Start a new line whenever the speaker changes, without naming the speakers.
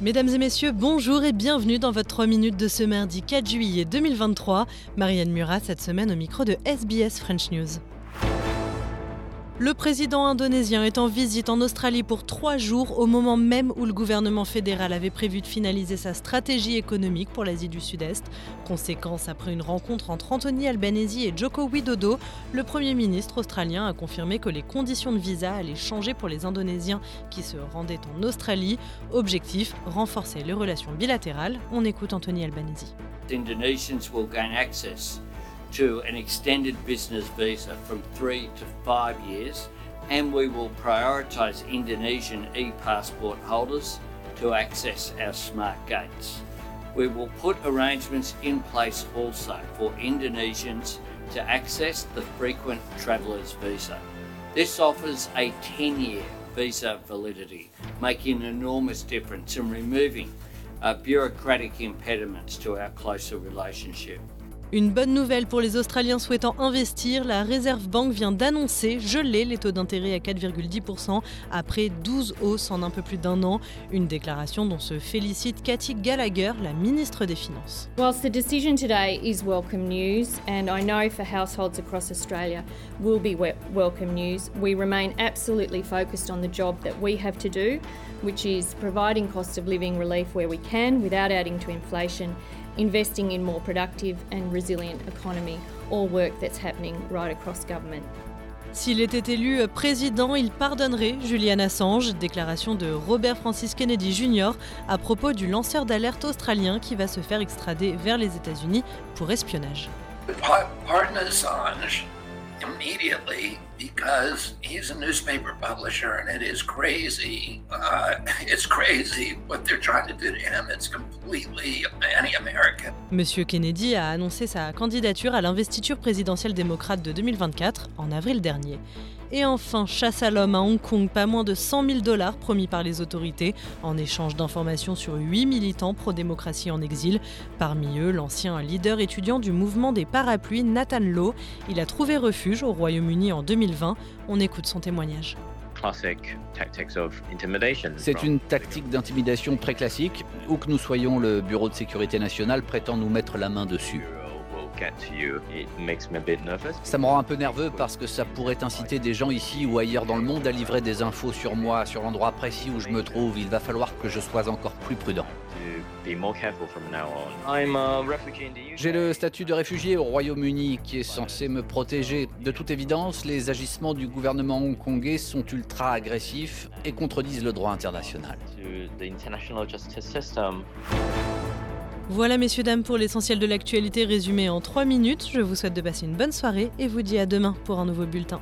Mesdames et messieurs, bonjour et bienvenue dans votre 3 minutes de ce mardi 4 juillet 2023. Marianne Murat cette semaine au micro de SBS French News. Le président indonésien est en visite en Australie pour trois jours au moment même où le gouvernement fédéral avait prévu de finaliser sa stratégie économique pour l'Asie du Sud-Est. Conséquence, après une rencontre entre Anthony Albanese et Joko Widodo, le Premier ministre australien a confirmé que les conditions de visa allaient changer pour les Indonésiens qui se rendaient en Australie. Objectif, renforcer les relations bilatérales. On écoute Anthony Albanese.
To an extended business visa from three to five years, and we will prioritise Indonesian e passport holders to access our smart gates. We will put arrangements in place also for Indonesians to access the frequent travellers visa. This offers a 10 year visa validity, making an enormous difference in removing uh, bureaucratic impediments to our closer relationship.
Une bonne nouvelle pour les Australiens souhaitant investir, la Reserve Bank vient d'annoncer geler les taux d'intérêt à 4,10% après 12 hausses en un peu plus d'un an. Une déclaration dont se félicite Cathy Gallagher, la ministre des Finances.
Whilst the decision today is welcome news, and I know for households across Australia will be welcome news, we remain absolutely focused on the job that we have to do, which is providing cost of living relief where we can without adding to inflation investing in more productive and resilient economy, all work that's happening right across government.
S'il était élu président, il pardonnerait Julian Assange, déclaration de Robert Francis Kennedy Jr. à propos du lanceur d'alerte australien qui va se faire extrader vers les États-Unis pour espionnage.
Pardon Assange immediately because he's a newspaper publisher and it is crazy. Uh, it's crazy what they're trying to do to him. It's completely anti-American.
Monsieur Kennedy a annoncé sa candidature à l'investiture présidentielle démocrate de 2024 en avril dernier. Et enfin, chasse à l'homme à Hong Kong, pas moins de 100 000 dollars promis par les autorités en échange d'informations sur 8 militants pro-démocratie en exil. Parmi eux, l'ancien leader étudiant du mouvement des parapluies, Nathan Lowe. Il a trouvé refuge au Royaume-Uni en 2020. On écoute son témoignage.
C'est une tactique d'intimidation très classique. Où que nous soyons, le Bureau de sécurité nationale prétend nous mettre la main dessus. Ça me rend un peu nerveux parce que ça pourrait inciter des gens ici ou ailleurs dans le monde à livrer des infos sur moi, sur l'endroit précis où je me trouve. Il va falloir que je sois encore plus prudent. J'ai le statut de réfugié au Royaume-Uni qui est censé me protéger. De toute évidence, les agissements du gouvernement hongkongais sont ultra agressifs et contredisent le droit international.
Voilà messieurs dames pour l'essentiel de l'actualité résumé en 3 minutes. Je vous souhaite de passer une bonne soirée et vous dis à demain pour un nouveau bulletin.